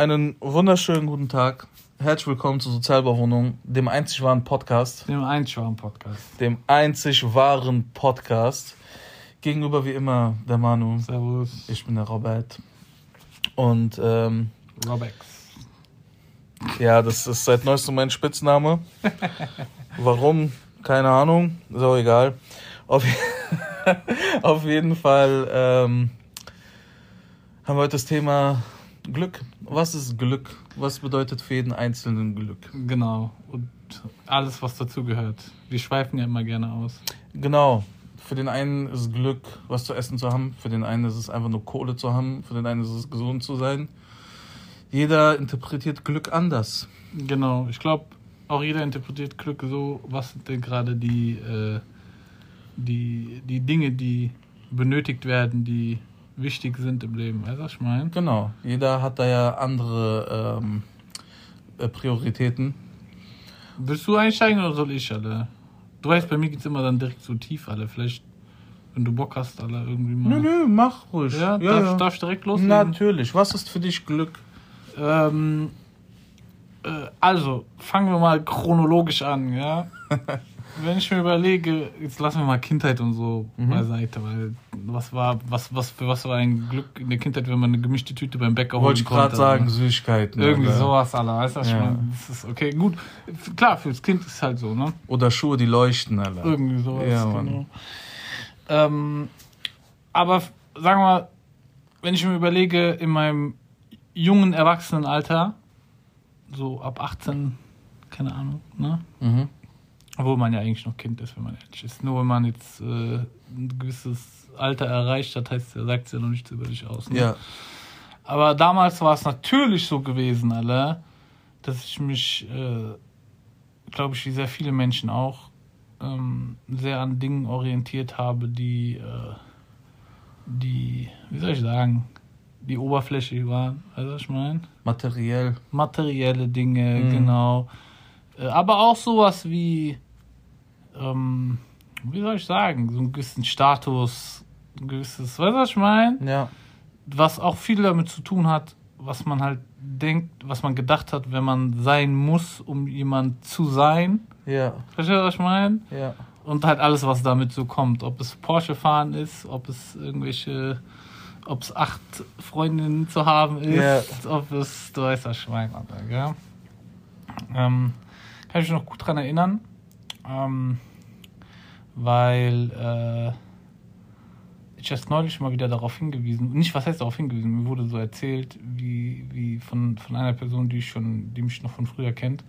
Einen wunderschönen guten Tag. Herzlich willkommen zur Sozialbewohnung, dem einzig wahren Podcast. Dem einzig wahren Podcast. Dem einzig wahren Podcast. Gegenüber wie immer der Manu. Servus. Ich bin der Robert. Und ähm, Robex. Ja, das ist seit neuestem mein Spitzname. Warum? Keine Ahnung. Ist auch egal. Auf, auf jeden Fall ähm, haben wir heute das Thema Glück. Was ist Glück? Was bedeutet für jeden Einzelnen Glück? Genau. Und alles, was dazugehört. Wir schweifen ja immer gerne aus. Genau. Für den einen ist es Glück, was zu essen zu haben. Für den einen ist es einfach nur Kohle zu haben. Für den einen ist es gesund zu sein. Jeder interpretiert Glück anders. Genau. Ich glaube, auch jeder interpretiert Glück so, was sind denn gerade die, äh, die, die Dinge, die benötigt werden, die wichtig sind im Leben. Weißt du, was ich meine? Genau. Jeder hat da ja andere ähm, äh, Prioritäten. Willst du einsteigen oder soll ich, alle? Du weißt, bei mir geht es immer dann direkt so tief, alle. Vielleicht, wenn du Bock hast, alle irgendwie mal. Nö, nö, mach ruhig. Ja, ja, darf, ja. darf ich direkt loslegen? Natürlich. Was ist für dich Glück? Ähm, äh, also, fangen wir mal chronologisch an, ja. Wenn ich mir überlege, jetzt lassen wir mal Kindheit und so Mhm. beiseite, weil was war, was, was für was war ein Glück in der Kindheit, wenn man eine gemischte Tüte beim Bäcker holen Wollte ich gerade sagen, ne? Süßigkeiten. Irgendwie oder, sowas, Alter, weißt du, Ja. meine? Das ist okay, gut. Klar, fürs Kind ist es halt so, ne? Oder Schuhe, die leuchten, Alter. Irgendwie sowas, Ja, genau. Ähm, aber sagen wir mal, wenn ich mir überlege, in meinem jungen Erwachsenenalter, so ab 18, keine Ahnung, ne? Mhm. Obwohl man ja eigentlich noch Kind ist, wenn man ehrlich ist. Nur wenn man jetzt äh, ein gewisses Alter erreicht hat, heißt, sagt es ja noch nichts über dich aus. Ne? Ja. Aber damals war es natürlich so gewesen, alle, dass ich mich, äh, glaube ich, wie sehr viele Menschen auch, ähm, sehr an Dingen orientiert habe, die, äh, die, wie soll ich sagen, die oberflächlich waren. Also was ich meine? Materiell. Materielle Dinge, Mhm. genau. Äh, aber auch sowas wie, ähm, wie soll ich sagen, so einen gewissen Status, ein gewisses, weißt du, was ich meine? Ja. was auch viel damit zu tun hat, was man halt denkt, was man gedacht hat, wenn man sein muss, um jemand zu sein. Ja. Verstehst du, was ich meine? Ja. Und halt alles, was damit so kommt. Ob es Porsche fahren ist, ob es irgendwelche, ob es acht Freundinnen zu haben ist, ob es, du weißt das Schwein, Alter, gell? Ähm, kann ich mich noch gut dran erinnern, ähm, weil äh, ich erst neulich mal wieder darauf hingewiesen, nicht was heißt darauf hingewiesen, mir wurde so erzählt, wie, wie von, von einer Person, die ich schon, die mich noch von früher kennt,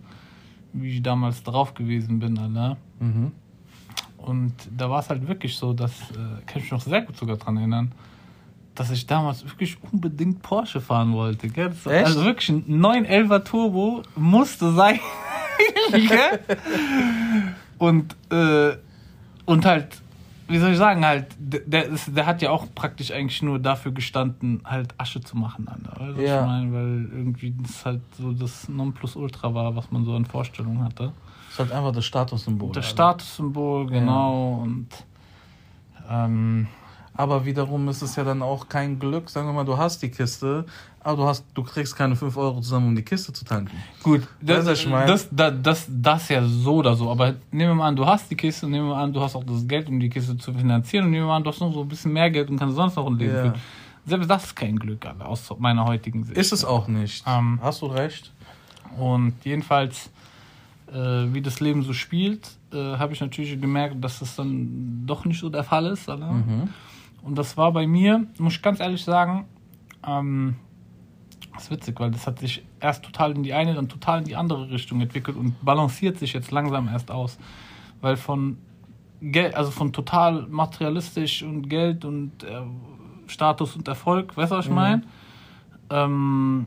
wie ich damals drauf gewesen bin, Alter. Mhm. Und da war es halt wirklich so, dass, äh, kann ich mich noch sehr gut sogar dran erinnern, dass ich damals wirklich unbedingt Porsche fahren wollte. Gell? Also wirklich ein 911er Turbo musste sein. und, äh, und halt, wie soll ich sagen, halt, der, der, hat ja auch praktisch eigentlich nur dafür gestanden, halt Asche zu machen. Was Ja. ich meine? Weil irgendwie das halt so das Nonplusultra war, was man so an Vorstellungen hatte. Ist halt einfach das Statussymbol. Das Alter. Statussymbol, genau. Und ähm, Aber wiederum ist es ja dann auch kein Glück. Sagen wir mal, du hast die Kiste, aber du, hast, du kriegst keine 5 Euro zusammen, um die Kiste zu tanken. gut, das, mein? das, das, das, das ja so oder so. Aber nehmen wir mal an, du hast die Kiste, nehmen wir mal an, du hast auch das Geld, um die Kiste zu finanzieren. Und nehmen wir mal an, du hast noch so ein bisschen mehr Geld und kannst sonst noch ein Leben Ja. führen. Selbst das ist kein Glück, Alter, aus meiner heutigen Sicht. Ist es auch nicht. Ähm, Hast du recht? Und jedenfalls, äh, wie das Leben so spielt, äh, habe ich natürlich gemerkt, dass das dann doch nicht so der Fall ist. Mhm. Und das war bei mir, muss ich ganz ehrlich sagen, ähm, das ist witzig, weil das hat sich erst total in die eine, dann total in die andere Richtung entwickelt und balanciert sich jetzt langsam erst aus. Weil von Geld, also von total materialistisch und Geld und äh, Status und Erfolg, weißt du, was ich Mhm. meine? Ähm,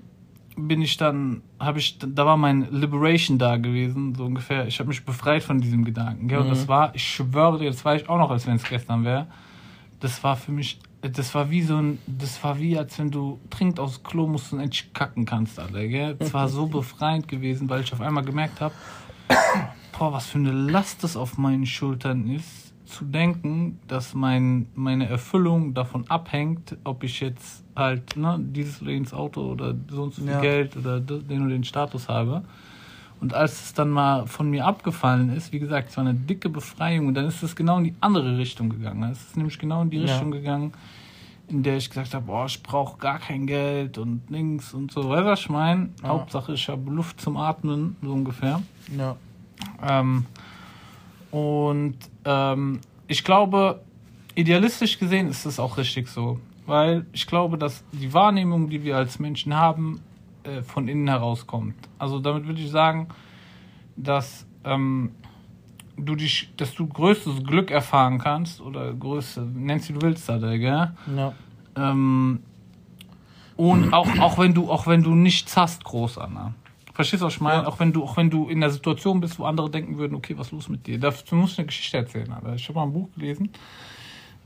bin ich dann, habe ich, da war mein Liberation da gewesen, so ungefähr. Ich habe mich befreit von diesem Gedanken. Gell? Und Mhm. das war, ich schwöre dir, das war ich auch noch, als wenn es gestern wäre. Das war für mich, das war wie so ein, das war wie, als wenn du trinkt aus Klo musst und endlich kacken kannst, Alter, gell? Das war so befreiend gewesen, weil ich auf einmal gemerkt habe, boah, was für eine Last das auf meinen Schultern ist, zu denken, dass mein, meine Erfüllung davon abhängt, ob ich jetzt halt ne, dieses oder jenes Auto oder so und so viel ja. Geld oder den und den Status habe. Und als es dann mal von mir abgefallen ist, wie gesagt, es war eine dicke Befreiung und dann ist es genau in die andere Richtung gegangen. Es ist nämlich genau in die ja. Richtung gegangen, in der ich gesagt habe, boah, ich brauche gar kein Geld und links und so. Weißt du, was ich meine? Ja. Hauptsache, ich habe Luft zum Atmen, so ungefähr. Ja. Ähm, und ähm, ich glaube, idealistisch gesehen ist es auch richtig so. Weil ich glaube, dass die Wahrnehmung, die wir als Menschen haben, äh, von innen herauskommt. Also damit würde ich sagen, dass ähm, du dich, dass du größtes Glück erfahren kannst oder größte, nennst du willst, da, gell? Ja. Ähm, und auch, auch wenn du, auch wenn du nichts hast, groß, Anna. Verstehst du, was ich meine? Ja. Auch wenn du, auch wenn du in der Situation bist, wo andere denken würden, okay, was ist los mit dir? Dazu musst du eine Geschichte erzählen, Alter. Ich habe mal ein Buch gelesen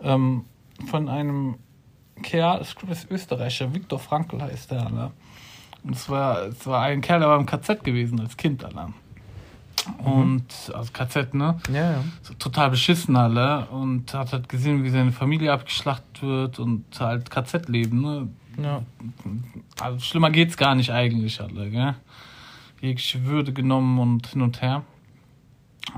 ähm, von einem Kerl, ich glaube, ist Österreicher, Viktor Frankl heißt der, Alter. Und es war, es war ein Kerl, der war im KZ gewesen als Kind, Alter. Und mhm. also KZ, ne? Ja, ja. So, total beschissen alle und hat halt gesehen, wie seine Familie abgeschlachtet wird und halt KZ-Leben, ne? Ja. Also schlimmer geht's gar nicht eigentlich alle, gell? Jegliche Würde genommen und hin und her.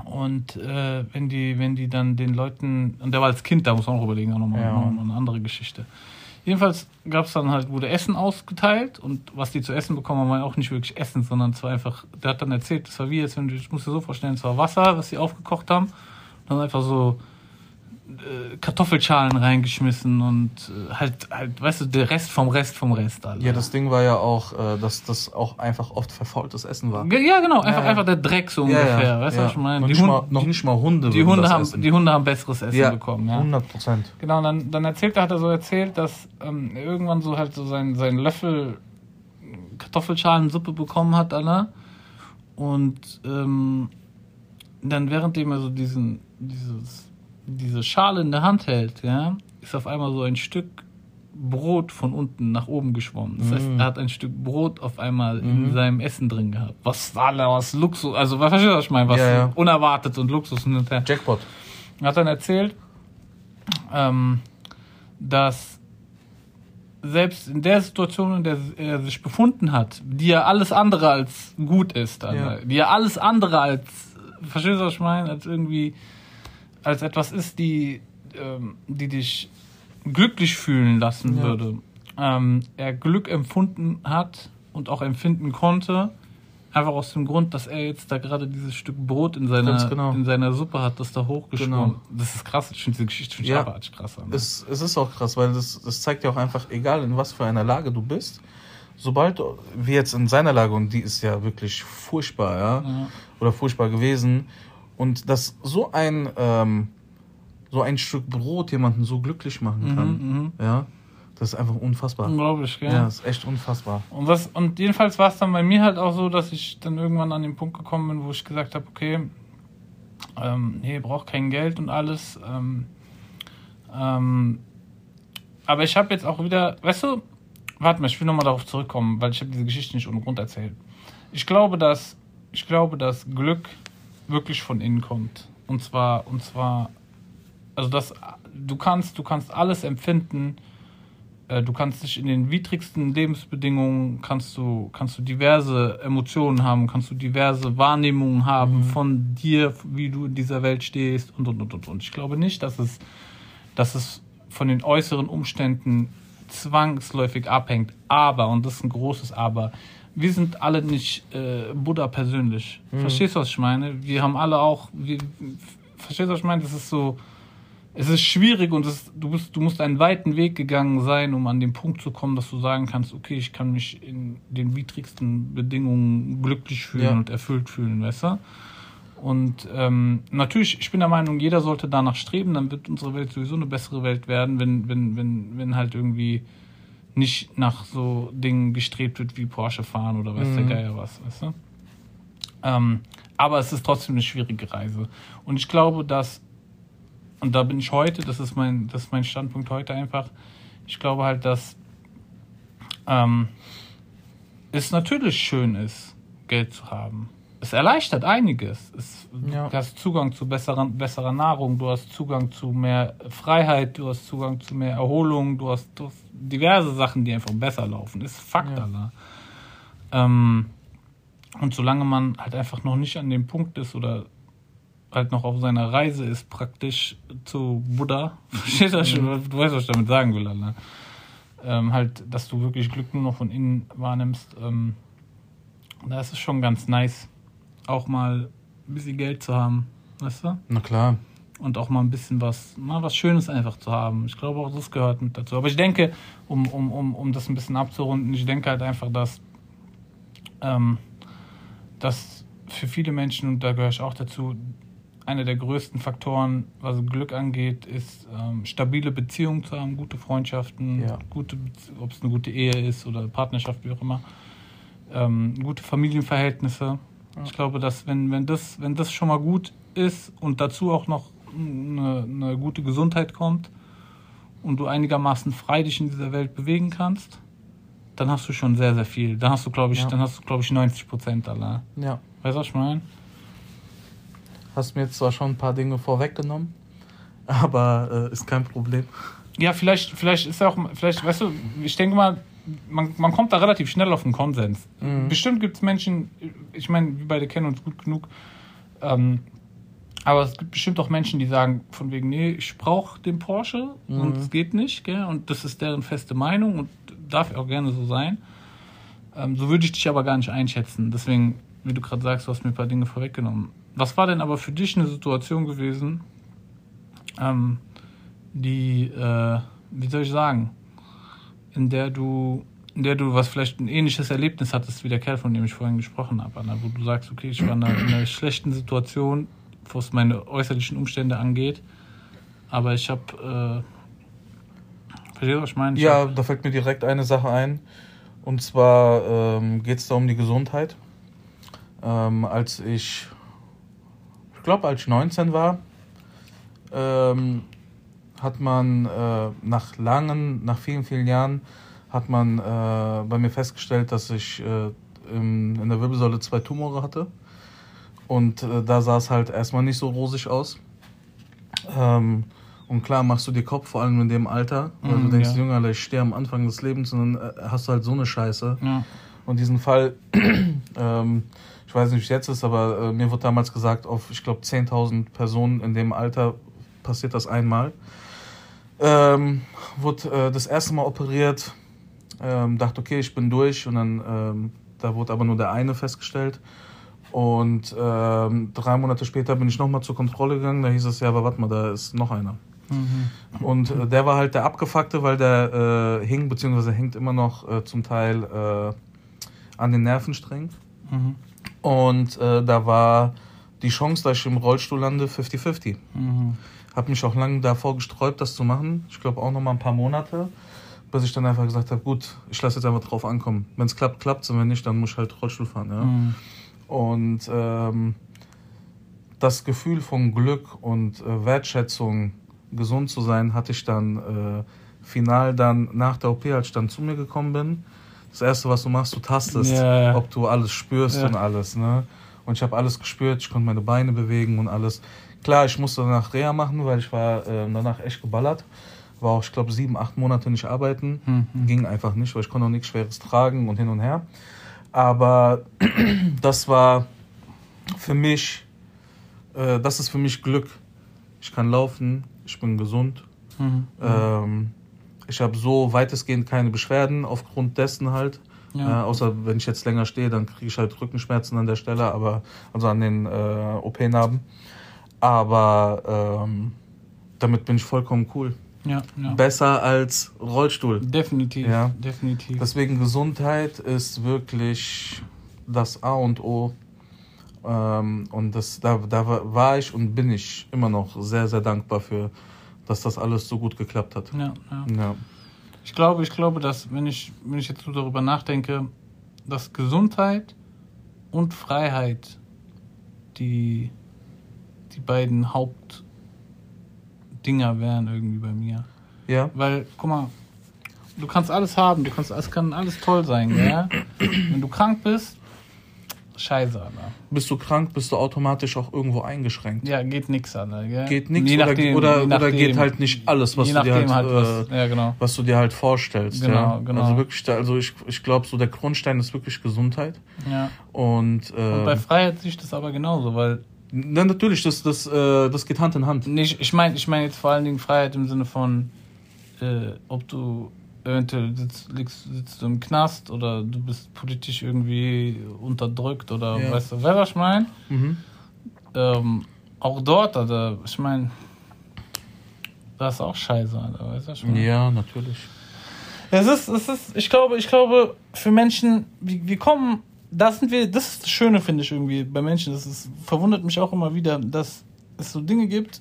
Und äh, wenn die, wenn die dann den Leuten, und der war als Kind, da muss man auch überlegen, auch nochmal ja. noch eine andere Geschichte. Jedenfalls gab es dann halt, wurde Essen ausgeteilt und was die zu essen bekommen haben, war auch nicht wirklich Essen, sondern es war einfach, der hat dann erzählt, das war wie jetzt, wenn du, ich muss dir so vorstellen, es war Wasser, was sie aufgekocht haben, dann einfach so äh, Kartoffelschalen reingeschmissen und äh, halt, halt, weißt du, der Rest vom Rest vom Rest. Alter. Ja, das Ding war ja auch, äh, dass das auch einfach oft verfaultes Essen war. Ja, genau, einfach, ja, einfach der Dreck so ungefähr. Ja, weißt du, was ich meine? Noch, die nicht mal, noch nicht mal Hunde. Die Hunde, haben, essen. die Hunde haben besseres Essen ja, bekommen, ja. 100 Prozent. Genau, und dann, dann erzählt er, hat er so erzählt, dass ähm, irgendwann so halt so sein, sein Löffel Kartoffelschalensuppe bekommen hat, Alter. Und ähm, dann währenddem er so diesen, dieses diese Schale in der Hand hält, ja, ist auf einmal so ein Stück Brot von unten nach oben geschwommen. Das heißt, mm. er hat ein Stück Brot auf einmal mm. in mhm. seinem Essen drin gehabt. Was war da, was Luxus, also was verstehst du, was ich meine? Was ja, ja. unerwartet und Luxus und hinterher. Jackpot. Er hat dann erzählt, ähm, dass selbst in der Situation, in der er sich befunden hat, die ja alles andere als gut ist, also, ja. die ja alles andere als, verstehst du, was ich meine, als irgendwie als etwas ist, die, ähm, die dich glücklich fühlen lassen ja. würde, ähm, er Glück empfunden hat und auch empfinden konnte, einfach aus dem Grund, dass er jetzt da gerade dieses Stück Brot in seiner, genau. in seiner Suppe hat, das da hochgeschwommen. Genau. Das ist krass, ich finde diese Geschichte find ja, krass. An, es, es ist auch krass, weil das, das zeigt ja auch einfach, egal in was für einer Lage du bist, sobald, wie jetzt in seiner Lage, und die ist ja wirklich furchtbar, ja, ja. oder furchtbar gewesen, und dass so ein, ähm, so ein Stück Brot jemanden so glücklich machen kann, mhm, mhm. ja, das ist einfach unfassbar. Unglaublich, gell? Ja, das ist echt unfassbar. Und, was, und jedenfalls war es dann bei mir halt auch so, dass ich dann irgendwann an den Punkt gekommen bin, wo ich gesagt habe, okay, ähm, nee, braucht kein Geld und alles. Ähm, ähm, aber ich habe jetzt auch wieder, weißt du, warte mal, ich will nochmal darauf zurückkommen, weil ich habe diese Geschichte nicht ohne Grund erzählt. Ich glaube, dass, ich glaube, dass Glück wirklich von innen kommt. Und zwar, und zwar, also das, du kannst, du kannst alles empfinden, äh, du kannst dich in den widrigsten Lebensbedingungen, kannst du, kannst du diverse Emotionen haben, kannst du diverse Wahrnehmungen haben mhm. von dir, wie du in dieser Welt stehst und, und, und, und. Und ich glaube nicht, dass es, dass es von den äußeren Umständen zwangsläufig abhängt. Aber, und das ist ein großes Aber, wir sind alle nicht äh, Buddha persönlich. Mhm. Verstehst du, was ich meine? Wir haben alle auch, wir, verstehst du, was ich meine? Das ist so, es ist schwierig und es, du, bist, du musst einen weiten Weg gegangen sein, um an den Punkt zu kommen, dass du sagen kannst, okay, ich kann mich in den widrigsten Bedingungen glücklich fühlen ja. und erfüllt fühlen, weißt du? Und ähm, natürlich, ich bin der Meinung, jeder sollte danach streben, dann wird unsere Welt sowieso eine bessere Welt werden, wenn, wenn, wenn, wenn halt irgendwie nicht nach so Dingen gestrebt wird wie Porsche fahren oder weiß mhm. der Geier was, weißt du? Ähm, aber es ist trotzdem eine schwierige Reise. Und ich glaube, dass, und da bin ich heute, das ist mein, das ist mein Standpunkt heute einfach, ich glaube halt, dass ähm, es natürlich schön ist, Geld zu haben. Es erleichtert einiges. Es, ja. Du hast Zugang zu besseren, besserer Nahrung, du hast Zugang zu mehr Freiheit, du hast Zugang zu mehr Erholung, du hast, du hast diverse Sachen, die einfach besser laufen. Ist Fakt, ja. Ähm, und solange man halt einfach noch nicht an dem Punkt ist oder halt noch auf seiner Reise ist, praktisch zu Buddha, verstehst du, mhm. du weißt, was ich damit sagen will, Alter. Ähm, halt, dass du wirklich Glück nur noch von innen wahrnimmst, ähm, da ist es schon ganz nice, auch mal ein bisschen Geld zu haben, weißt du? Na klar. Und auch mal ein bisschen was, mal was Schönes einfach zu haben. Ich glaube auch, das gehört mit dazu. Aber ich denke, um, um, um, um das ein bisschen abzurunden, ich denke halt einfach, dass, ähm, dass für viele Menschen, und da gehöre ich auch dazu, einer der größten Faktoren, was Glück angeht, ist ähm, stabile Beziehungen zu haben, gute Freundschaften, ja. gute, ob es eine gute Ehe ist oder Partnerschaft, wie auch immer, ähm, gute Familienverhältnisse. Ja. Ich glaube, dass wenn, wenn, das, wenn das schon mal gut ist und dazu auch noch eine, eine gute Gesundheit kommt und du einigermaßen frei dich in dieser Welt bewegen kannst, dann hast du schon sehr, sehr viel. Dann hast du, glaube ich, ja. dann hast du, glaube ich, 90 Prozent aller. Ja. Weißt du, was ich meine? Hast mir jetzt zwar schon ein paar Dinge vorweggenommen, aber äh, ist kein Problem. Ja, vielleicht, vielleicht ist auch, vielleicht, weißt du, ich denke mal, man, man kommt da relativ schnell auf einen Konsens. Mhm. Bestimmt gibt es Menschen, ich meine, wir beide kennen uns gut genug, ähm, aber es gibt bestimmt auch Menschen, die sagen, von wegen, nee, ich brauche den Porsche mhm. und es geht nicht, gell? und das ist deren feste Meinung und darf auch gerne so sein. Ähm, so würde ich dich aber gar nicht einschätzen. Deswegen, wie du gerade sagst, du hast mir ein paar Dinge vorweggenommen. Was war denn aber für dich eine Situation gewesen, ähm, die, äh, wie soll ich sagen, in der du, in der du was vielleicht ein ähnliches Erlebnis hattest wie der Kerl, von dem ich vorhin gesprochen habe, Anna, wo du sagst, okay, ich war in einer, in einer schlechten Situation, was meine äußerlichen Umstände angeht, aber ich habe, äh, verstehst du, was ich meine? Ich ja, hab, da fällt mir direkt eine Sache ein, und zwar ähm, geht es da um die Gesundheit. Ähm, als ich, ich glaube, als ich 19 war, ähm, hat man äh, nach langen, nach vielen, vielen Jahren, hat man äh, bei mir festgestellt, dass ich äh, im, in der Wirbelsäule zwei Tumore hatte. Und äh, da sah es halt erstmal nicht so rosig aus. Ähm, und klar machst du dir Kopf, vor allem in dem Alter, weil mm, du denkst, ja. Junge, ich stehe am Anfang des Lebens und dann äh, hast du halt so eine Scheiße. Ja. Und diesen Fall, ähm, ich weiß nicht, wie es jetzt ist, aber äh, mir wurde damals gesagt, auf, ich glaube, 10.000 Personen in dem Alter passiert das einmal. Ähm, wurde äh, das erste Mal operiert, ähm, dachte, okay, ich bin durch und dann, ähm, da wurde aber nur der eine festgestellt. Und ähm, drei Monate später bin ich nochmal zur Kontrolle gegangen, da hieß es, ja, aber warte mal, da ist noch einer. Mhm. Und äh, der war halt der Abgefuckte, weil der äh, hing, beziehungsweise hängt immer noch äh, zum Teil äh, an den Nervensträngen. Mhm. Und äh, da war die Chance, dass ich im Rollstuhl lande, 50-50. Mhm. Habe mich auch lange davor gesträubt, das zu machen. Ich glaube auch noch mal ein paar Monate, bis ich dann einfach gesagt habe, gut, ich lasse jetzt einfach drauf ankommen. Wenn es klappt, klappt es. Und wenn nicht, dann muss ich halt Rollstuhl fahren. Ja? Mhm. Und ähm, das Gefühl von Glück und äh, Wertschätzung, gesund zu sein, hatte ich dann äh, final dann nach der OP, als ich dann zu mir gekommen bin. Das erste, was du machst, du tastest, yeah. ob du alles spürst yeah. und alles. Ne? Und ich habe alles gespürt, ich konnte meine Beine bewegen und alles. Klar, ich musste danach Reha machen, weil ich war äh, danach echt geballert. War auch, ich glaube, sieben, acht Monate nicht arbeiten. Mhm. Ging einfach nicht, weil ich konnte auch nichts Schweres tragen und hin und her. Aber das war für mich, äh, das ist für mich Glück. Ich kann laufen, ich bin gesund. Mhm. Ähm, ich habe so weitestgehend keine Beschwerden aufgrund dessen halt. Ja. Äh, außer wenn ich jetzt länger stehe, dann kriege ich halt Rückenschmerzen an der Stelle, aber also an den äh, OP-Narben. Aber ähm, damit bin ich vollkommen cool. Ja, ja. Besser als Rollstuhl. Definitiv, ja. definitiv. Deswegen Gesundheit ist wirklich das A und O. Ähm, und das, da, da war ich und bin ich immer noch sehr, sehr dankbar für, dass das alles so gut geklappt hat. Ja, ja. ja. Ich glaube, ich glaube, dass, wenn ich, wenn ich jetzt so darüber nachdenke, dass Gesundheit und Freiheit die die beiden Hauptdinger wären irgendwie bei mir. Ja. Weil, guck mal, du kannst alles haben, du kannst, es kann alles toll sein, ja. Wenn du krank bist, scheiße, Alter. Bist du krank, bist du automatisch auch irgendwo eingeschränkt. Ja, geht nix, Alter. Gell? Geht nichts oder, nachdem- oder, je oder nachdem. geht halt nicht alles, was Je du dir halt, nachdem halt, was- äh, ja, genau. was du dir halt vorstellst. Genau, ja? genau. Also wirklich, da- also ich, ich glaube, so der Grundstein ist wirklich Gesundheit. Ja. Und, äh, Und bei Freiheit sehe ich das aber genauso, weil na, natürlich, das, das, äh, das geht Hand in Hand. nicht, ich meine ich meine jetzt vor allen Dingen Freiheit im Sinne von, äh, ob du eventuell sitzt, liegst, sitzt du im Knast oder du bist politisch irgendwie unterdrückt oder Ja. weißt du, wer was ich meine? Mhm. Ähm, auch dort, also ich meine, das ist auch scheiße, Alter, weißt du, ich meine? Ja, natürlich. Es ist, es ist, ich glaube, ich glaube, für Menschen, wir, wir kommen, das sind wir, das ist das Schöne, finde ich irgendwie bei Menschen. Das ist, verwundert mich auch immer wieder, dass es so Dinge gibt,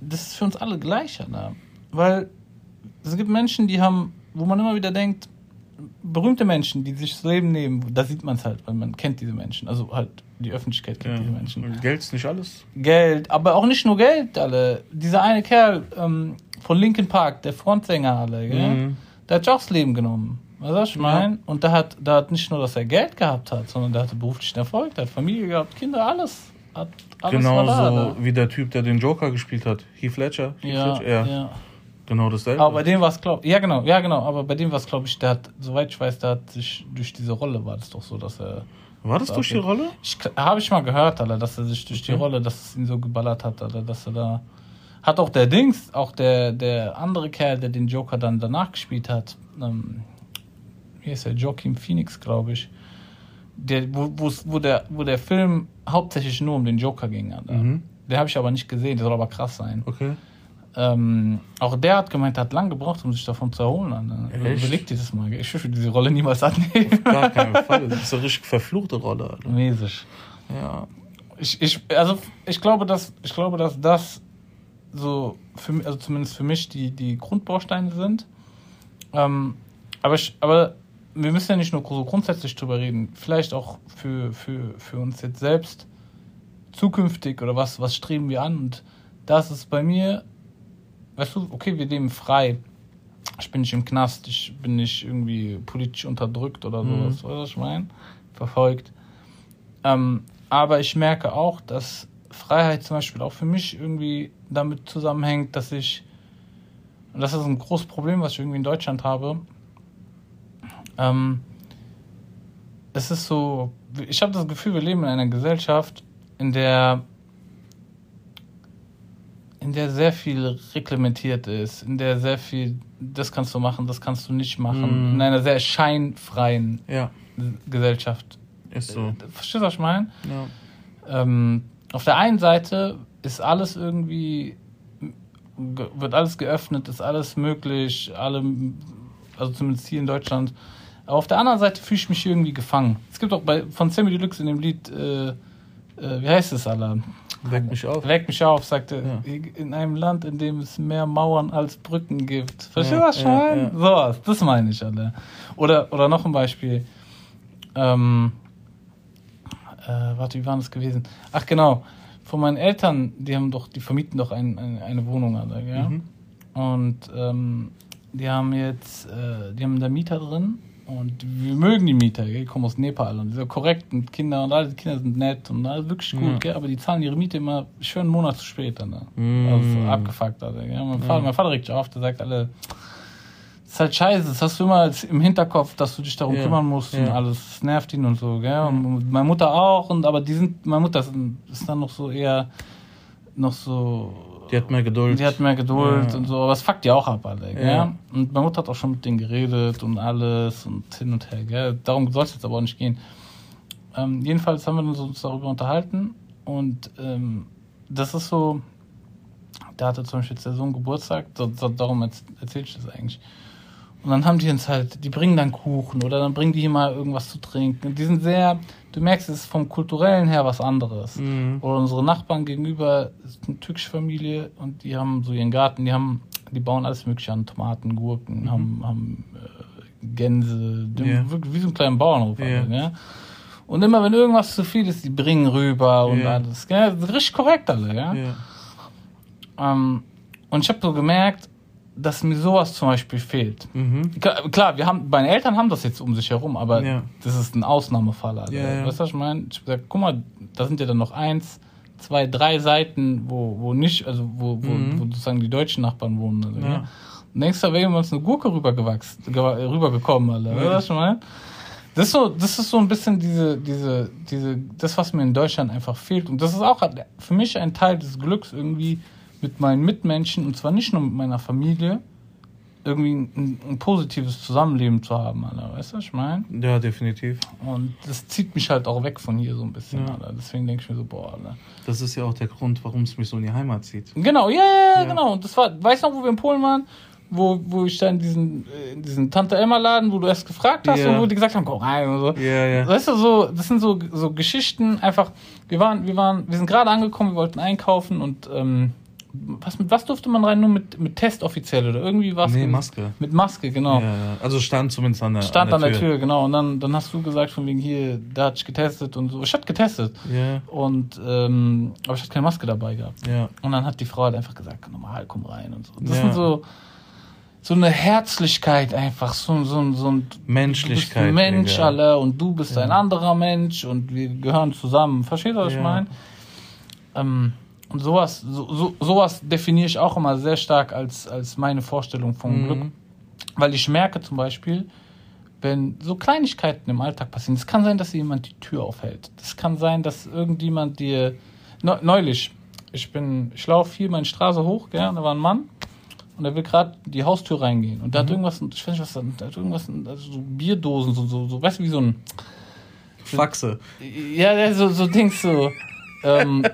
das ist für uns alle gleich, Alter. Weil es gibt Menschen, die haben, wo man immer wieder denkt, berühmte Menschen, die sich das Leben nehmen, da sieht man es halt, weil man kennt diese Menschen. Also halt die Öffentlichkeit kennt Ja. diese Menschen. Geld ist nicht alles. Geld, aber auch nicht nur Geld, alle. Dieser eine Kerl ähm, von Linkin Park, der Frontsänger, alle, gell? Mhm. Der hat ja auch das Leben genommen. Weißt du, was ich meine? Und der hat, der hat nicht nur, dass er Geld gehabt hat, sondern der hatte beruflichen Erfolg, der hat Familie gehabt, Kinder, alles. Hat, alles Genauso da, ne? wie der Typ, der den Joker gespielt hat. Heath Ledger. Heath Ja, Ledger. Ja, ja. genau dasselbe. Aber bei dem war es, glaube ja genau, ja genau, aber bei dem war es, glaube ich, der hat, soweit ich weiß, der hat sich durch diese Rolle war das doch so, dass er, War das durch die Rolle? ich habe ich mal gehört, Alter, dass er sich durch die Okay. Rolle, dass es ihn so geballert hat, Alter, dass er da, hat auch der Dings, auch der, der andere Kerl, der den Joker dann danach gespielt hat, ähm, wie ist der, Joaquin Phoenix, glaube ich, der, wo, wo, der, wo der Film hauptsächlich nur um den Joker ging. Mhm. Den habe ich aber nicht gesehen, der soll aber krass sein. Okay. Ähm, auch der hat gemeint, er hat lang gebraucht, um sich davon zu erholen. Alter. Echt? Überleg dir das mal. Ich will diese Rolle niemals annehmen. Gar keinen Fall. Das ist eine richtig verfluchte Rolle. Alter. Mäßig. Ja. Ich, ich, also ich glaube, dass ich glaube, dass das so für also zumindest für mich die, die Grundbausteine sind. Ähm, aber ich, aber wir müssen ja nicht nur so grundsätzlich drüber reden, vielleicht auch für, für, für uns jetzt selbst zukünftig oder was, was streben wir an? Und das ist bei mir, weißt du, okay, wir leben frei. Ich bin nicht im Knast, ich bin nicht irgendwie politisch unterdrückt oder Mhm. sowas, was ich meine? Verfolgt. Ähm, aber ich merke auch, dass Freiheit zum Beispiel auch für mich irgendwie damit zusammenhängt, dass ich, und das ist ein großes Problem, was ich irgendwie in Deutschland habe, ähm, es ist so, ich habe das Gefühl, wir leben in einer Gesellschaft, in der in der sehr viel reglementiert ist, in der sehr viel, das kannst du machen, das kannst du nicht machen, Mhm. in einer sehr scheinfreien Ja, Gesellschaft. ist so. Verstehst du, was ich meine? Ja. Ähm, auf der einen Seite ist alles irgendwie, ge- wird alles geöffnet, ist alles möglich, alle, also zumindest hier in Deutschland. Aber auf der anderen Seite fühle ich mich irgendwie gefangen. Es gibt auch bei, von Sammy Deluxe in dem Lied, äh, äh, wie heißt es, Alter? Weck mich auf. Weck mich auf, sagte, Ja. in einem Land, in dem es mehr Mauern als Brücken gibt. Verstehst du schon? ja, ja. Sowas, das meine ich, Alter. Oder, oder noch ein Beispiel. Ähm, äh, warte, wie war das gewesen? Ach genau, von meinen Eltern, die haben doch, die vermieten doch ein, ein, eine Wohnung, Alter, ja? Mhm. Und ähm, die haben jetzt, äh, die haben da Mieter drin und wir mögen die Mieter, gell? die kommen aus Nepal und die sind korrekt und Kinder und alle die Kinder sind nett und alles wirklich gut, Ja. gell? aber die zahlen ihre Miete immer schön einen Monat zu spät. Ne? Mm. Also abgefuckt. Alter, gell? Mein, Vater, mein Vater regt sich auf, der sagt alle, das ist halt scheiße, das hast du immer im Hinterkopf, dass du dich darum Ja. kümmern musst und Ja. alles, das nervt ihn und so. Gell? Und meine Mutter auch, und aber die sind, meine Mutter ist dann noch so eher noch so Die hat mehr Geduld. die hat mehr Geduld Ja. und so, aber es fuckt ja auch ab, alle, gell? Ja. Und meine Mutter hat auch schon mit denen geredet und alles und hin und her, gell? Darum soll es jetzt aber auch nicht gehen. Ähm, jedenfalls haben wir uns darüber unterhalten und ähm, das ist so, da hatte zum Beispiel jetzt der Sohn Geburtstag, so, so, darum erz- erzähle ich das eigentlich. Und dann haben die uns halt, die bringen dann Kuchen oder dann bringen die hier mal irgendwas zu trinken. Die sind sehr, du merkst, es ist vom Kulturellen her was anderes. Mhm. Oder unsere Nachbarn gegenüber ist eine türkische Familie und die haben so ihren Garten, die haben, die bauen alles mögliche an, Tomaten, Gurken, haben, haben äh, Gänse, wirklich wie so einen kleinen Bauernhof. Alle, ja? Und immer wenn irgendwas zu viel ist, die bringen rüber und Ja. alles. Gell? Richtig korrekt alle, ja. Ja. Ähm, und ich habe so gemerkt, dass mir sowas zum Beispiel fehlt. Mhm. Klar, wir haben, meine Eltern haben das jetzt um sich herum, aber ja. das ist ein Ausnahmefall. Also. Ja, ja. Weißt du, was ich meine? Ich sag, guck mal, da sind ja dann noch eins, zwei, drei Seiten, wo, wo nicht, also wo, wo, mhm. wo sozusagen die deutschen Nachbarn wohnen. Also, ja. Und denkst du, wäre uns eine Gurke rübergewachsen, rübergekommen, Alter. Mhm. Weißt du, was ich meine? Das ist so, das ist so ein bisschen diese, diese, diese, das, was mir in Deutschland einfach fehlt. Und das ist auch für mich ein Teil des Glücks irgendwie, mit meinen Mitmenschen, und zwar nicht nur mit meiner Familie, irgendwie ein, ein positives Zusammenleben zu haben, Alter. Weißt du, was ich meine? Ja, definitiv. Und das zieht mich halt auch weg von hier so ein bisschen, ja. Alter. Deswegen denke ich mir so, boah, Alter. Das ist ja auch der Grund, warum es mich so in die Heimat zieht. Genau, ja, ja, ja. genau. Und das war, weißt du noch, wo wir in Polen waren? Wo, wo ich dann diesen, in diesen Tante Emma Laden, wo du erst gefragt hast ja. und wo die gesagt haben, komm rein und so. Ja, ja. Weißt du, so, das sind so, so Geschichten, einfach, wir waren, wir waren, wir sind gerade angekommen, wir wollten einkaufen und, ähm, was, mit was durfte man rein? Nur mit, mit Test offiziell oder irgendwie was? Nee, Maske. Mit Maske, genau. Ja, Also stand zumindest an der Stand an der, Tür. Tür. genau. Und dann, dann hast du gesagt, von wegen hier, da hat ich getestet und so. Ich hatte getestet. Ja. Und, ähm, aber ich hatte keine Maske dabei gehabt. Ja. Und dann hat die Frau halt einfach gesagt, normal, komm rein und so. Das ja. sind so, so eine Herzlichkeit einfach, so, so, so ein Menschlichkeit. Du bist ein Mensch, ja. alle, und du bist ja. ein anderer Mensch und wir gehören zusammen. Verstehst du, was ich meine? Ähm, und sowas, so, so, sowas definiere ich auch immer sehr stark als, als meine Vorstellung von mhm. Glück. Weil ich merke zum Beispiel, wenn so Kleinigkeiten im Alltag passieren, es kann sein, dass jemand die Tür aufhält. Das kann sein, dass irgendjemand dir. Neulich, ich bin, ich laufe hier meine Straße hoch, gell, da war ein Mann und er will gerade die Haustür reingehen. Und da mhm. hat irgendwas, ich weiß nicht, was da, da hat irgendwas, also so Bierdosen, so, so, so, weißt du, wie so ein. Faxe. Ja, so, so Dings so ähm,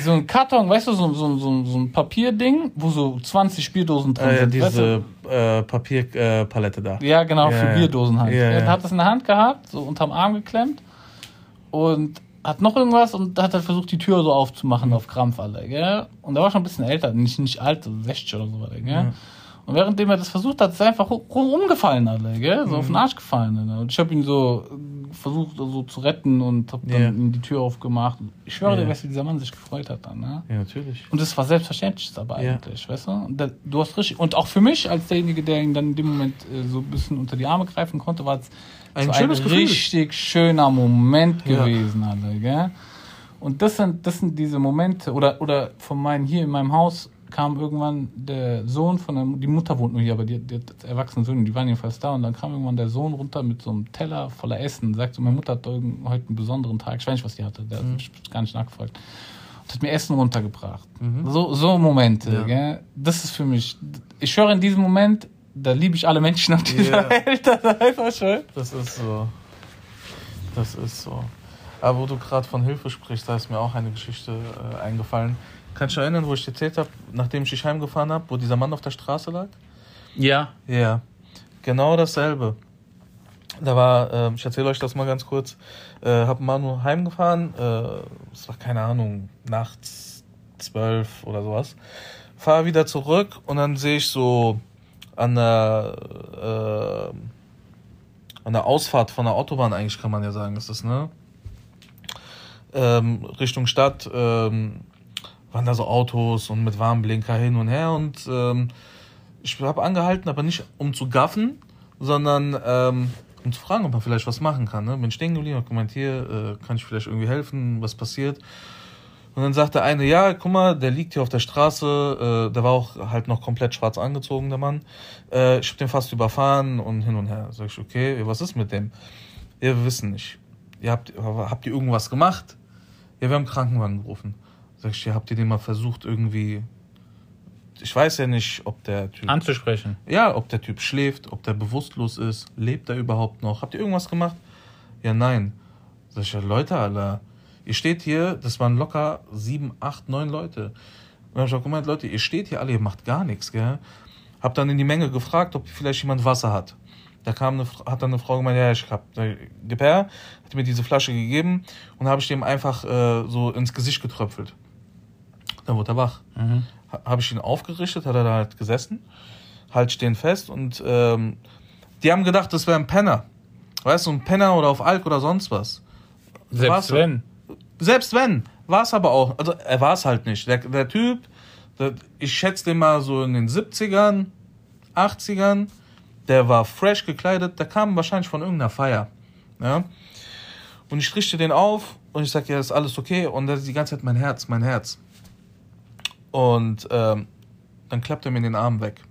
so ein Karton, weißt du, so, so, so, so ein Papierding, wo so 20 Bierdosen drin äh, sind. Diese äh, Papierpalette äh, da. Ja, genau, yeah. für Bierdosen halt. Yeah. Er hat das in der Hand gehabt, so unterm Arm geklemmt und hat noch irgendwas und hat halt versucht, die Tür so aufzumachen auf Krampf, alle, gell? Und er war schon ein bisschen älter, nicht, nicht alt, so 60 oder so, gell? Ja. Und währenddem er das versucht hat, ist er einfach umgefallen, alle, gell? So mhm. auf den Arsch gefallen. Alter. Und ich habe ihn so versucht, so zu retten und habe dann yeah. die Tür aufgemacht. Ich schwöre yeah. dir, weißt du, wie dieser Mann sich gefreut hat dann, ne? Ja, natürlich. Und das war selbstverständlich aber yeah. eigentlich, weißt du? Und da, du hast richtig, und auch für mich, als derjenige, der ihn dann in dem Moment äh, so ein bisschen unter die Arme greifen konnte, war es ein, ein richtig schöner Moment gewesen, ja. Alter, gell? Und das sind, das sind diese Momente, oder, oder von meinen, hier in meinem Haus, kam irgendwann der Sohn von der, die Mutter wohnt nur hier, aber die, die hat erwachsene Söhne, die waren jedenfalls da und dann kam irgendwann der Sohn runter mit so einem Teller voller Essen und sagt so, meine Mutter hat heute einen besonderen Tag, ich weiß nicht, was die hatte, der mhm. hat gar nicht nachgefragt. Und hat mir Essen runtergebracht. Mhm. So, so Momente, ja. das ist für mich, ich höre in diesem Moment, da liebe ich alle Menschen auf dieser yeah. Welt, das ist einfach schön. Das ist so. Das ist so. Aber wo du gerade von Hilfe sprichst, da ist mir auch eine Geschichte äh, eingefallen. Kannst du dich erinnern, wo ich dir erzählt habe, nachdem ich dich heimgefahren habe, wo dieser Mann auf der Straße lag? Ja. Ja. Genau dasselbe. Da war, äh, ich erzähle euch das mal ganz kurz, äh, habe Manu heimgefahren, äh, es war keine Ahnung, nachts zwölf oder sowas. Fahre wieder zurück und dann sehe ich so an der, äh, an der Ausfahrt von der Autobahn eigentlich kann man ja sagen, ist das, ne? Ähm, Richtung Stadt, ähm, waren da so Autos und mit Warnblinker hin und her und ähm, ich habe angehalten, aber nicht um zu gaffen, sondern ähm, um zu fragen, ob man vielleicht was machen kann. Ne? Bin stehen geblieben, hab gemeint, hier äh, kann ich vielleicht irgendwie helfen, was passiert. Und dann sagte eine, ja, guck mal, der liegt hier auf der Straße, äh, der war auch halt noch komplett schwarz angezogen, der Mann. Äh, ich hab den fast überfahren und hin und her. Sag ich, okay, was ist mit dem? Wir wissen nicht. Ihr habt, habt ihr irgendwas gemacht? Ja, wir haben Krankenwagen gerufen. Sag ich, ja, habt ihr den mal versucht, irgendwie. Ich weiß ja nicht, ob der Typ. Anzusprechen. Ja, ob der Typ schläft, ob der bewusstlos ist, lebt er überhaupt noch? Habt ihr irgendwas gemacht? Ja, nein. Sag ich, ja, Leute, Alter, ihr steht hier, das waren locker sieben, acht, neun Leute. Und dann hab ich auch gemeint, Leute, ihr steht hier alle, ihr macht gar nichts, gell? Hab dann in die Menge gefragt, ob vielleicht jemand Wasser hat. Da kam eine, hat dann eine Frau gemeint, ja, ich hab, gib her, hat mir diese Flasche gegeben und habe ich dem einfach äh, so ins Gesicht getröpfelt. Dann wurde er wach. Mhm. Habe ich ihn aufgerichtet, hat er da halt gesessen, halt stehen fest und ähm, die haben gedacht, das wäre ein Penner. Weißt du, ein Penner oder auf Alk oder sonst was. Selbst War's, wenn. Selbst wenn. War es aber auch. Also er war es halt nicht. Der, der Typ, der, ich schätze den mal so in den 70ern, 80ern, der war fresh gekleidet, der kam wahrscheinlich von irgendeiner Feier. Ja? Und ich richte den auf und ich sage, ja, ist alles okay. Und er ist die ganze Zeit mein Herz, mein Herz. Und ähm, dann klappt er mir den Arm weg.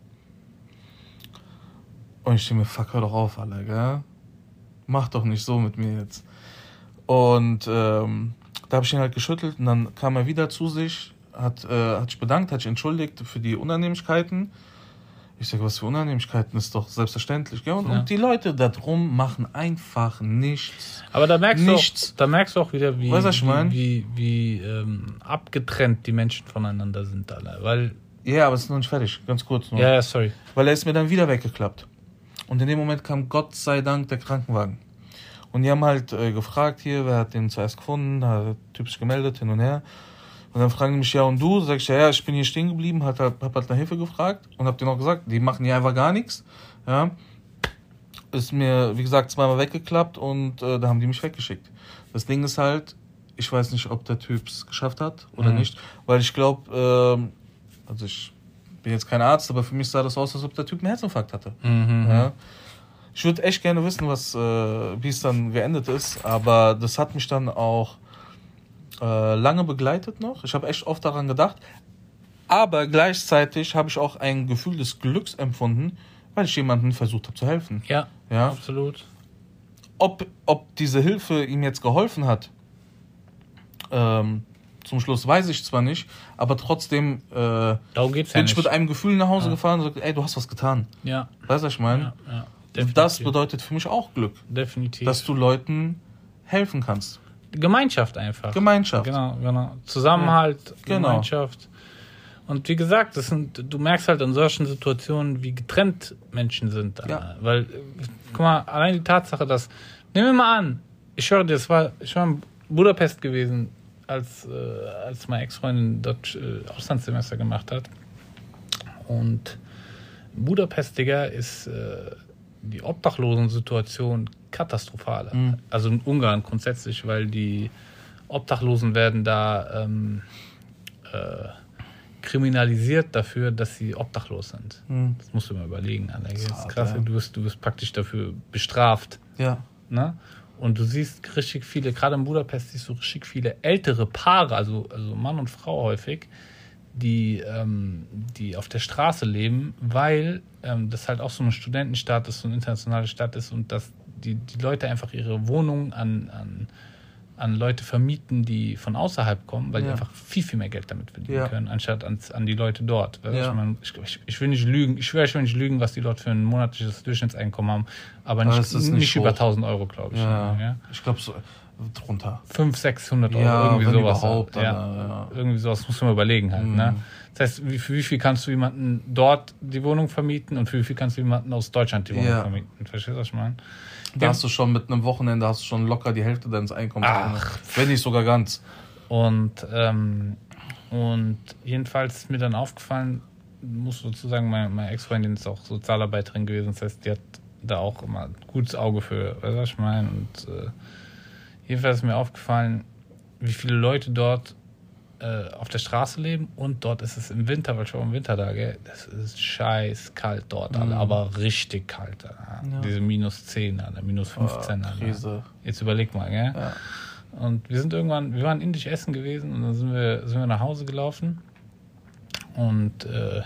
Und ich denke mir, fuck, hör doch auf, Alter, gell? Mach doch nicht so mit mir jetzt. Und ähm, da habe ich ihn halt geschüttelt und dann kam er wieder zu sich, hat, äh, hat sich bedankt, hat sich entschuldigt für die Unannehmlichkeiten. Ich sage, was für Unannehmlichkeiten ist doch selbstverständlich. Gell? Und, ja. und die Leute da drum machen einfach nichts. Aber da merkst, nichts. Du, auch, da merkst du auch wieder, wie, weißt, ich mein? wie, wie, wie ähm, abgetrennt die Menschen voneinander sind. Alle. Weil, ja, aber es ist noch nicht fertig. Ganz kurz nur. Ja, ja, sorry. Weil er ist mir dann wieder weggeklappt. Und in dem Moment kam Gott sei Dank der Krankenwagen. Und die haben halt äh, gefragt hier, wer hat den zuerst gefunden, hat der Typ sich gemeldet, hin und her. Und dann fragen die mich, ja, und du? Sag ich, ja, ja, ich bin hier stehen geblieben, hat, hab halt nach Hilfe gefragt und hab denen auch gesagt, die machen hier einfach gar nichts. Ja. Ist mir, wie gesagt, zweimal weggeklappt und äh, da haben die mich weggeschickt. Das Ding ist halt, ich weiß nicht, ob der Typ es geschafft hat oder mhm. nicht, weil ich glaube, äh, also ich bin jetzt kein Arzt, aber für mich sah das aus, als ob der Typ einen Herzinfarkt hatte. Mhm. Ja. Ich würde echt gerne wissen, was, äh, wie es dann geendet ist, aber das hat mich dann auch äh, lange begleitet noch. Ich habe echt oft daran gedacht. Aber gleichzeitig habe ich auch ein Gefühl des Glücks empfunden, weil ich jemandem versucht habe zu helfen. Ja, ja, absolut. Ob, ob diese Hilfe ihm jetzt geholfen hat, ähm, zum Schluss weiß ich zwar nicht, aber trotzdem äh, bin ja ich mit einem Gefühl nach Hause ja. gefahren und gesagt, ey, du hast was getan. Ja. Weißt du, was ich meine? Ja, ja. Das bedeutet für mich auch Glück. Definitiv. Dass du Leuten helfen kannst. Gemeinschaft einfach. Gemeinschaft. Genau, genau. Zusammenhalt, ja, genau. Gemeinschaft. Und wie gesagt, das sind, du merkst halt in solchen Situationen, wie getrennt Menschen sind. Ja. Weil, guck mal, allein die Tatsache, dass, nehmen wir mal an, ich höre dir, es war, ich war in Budapest gewesen, als, äh, als meine Ex-Freundin dort äh, Auslandssemester gemacht hat. Und Budapest, Digga, ist äh, die Obdachlosensituation katastrophal. Mhm. Also in Ungarn grundsätzlich, weil die Obdachlosen werden da ähm, äh, kriminalisiert dafür, dass sie obdachlos sind. Mhm. Das musst du mal überlegen, Alter. Das ist krass. Ja. Du, wirst, du wirst praktisch dafür bestraft. Ja. Ne? Und du siehst richtig viele, gerade in Budapest siehst du richtig viele ältere Paare, also, also Mann und Frau häufig, die, ähm, die auf der Straße leben, weil ähm, das halt auch so eine Studentenstadt ist, so eine internationale Stadt ist und dass die, die Leute einfach ihre Wohnungen an, an, an Leute vermieten, die von außerhalb kommen, weil ja. die einfach viel, viel mehr Geld damit verdienen ja. können, anstatt an, an die Leute dort. Ja. Ich, ich, ich, will nicht lügen, ich schwöre, ich will nicht lügen, was die dort für ein monatliches Durchschnittseinkommen haben, aber nicht, nicht, nicht über 1000 Euro, glaube ich. Ja. Ich glaube so drunter. 500, 600 Euro, ja, irgendwie sowas. Überhaupt, ja, ja. Irgendwie sowas muss man überlegen halt. Mhm. Ne? Das heißt, wie, für wie viel kannst du jemanden dort die Wohnung vermieten und für wie viel kannst du jemanden aus Deutschland die Wohnung ja. vermieten? Verstehst du, was ich meine? Da hast du schon mit einem Wochenende hast du schon locker die Hälfte deines Einkommens. Ach. Wenn nicht sogar ganz. Und, ähm, und jedenfalls ist mir dann aufgefallen, muss sozusagen, meine, meine Ex-Freundin ist auch Sozialarbeiterin gewesen, das heißt, die hat da auch immer ein gutes Auge für, weißt du, was ich meine? Und äh, jedenfalls ist mir aufgefallen, wie viele Leute dort äh, auf der Straße leben und dort ist es im Winter, weil schon im Winter da, gell, das ist scheiß kalt dort, mhm. aber richtig kalt. Ja. Diese minus 10, Alter, minus 15. Oh, Krise. Jetzt überleg mal, gell? Ja. Und wir sind irgendwann, wir waren indisch essen gewesen und dann sind wir, sind wir nach Hause gelaufen und äh,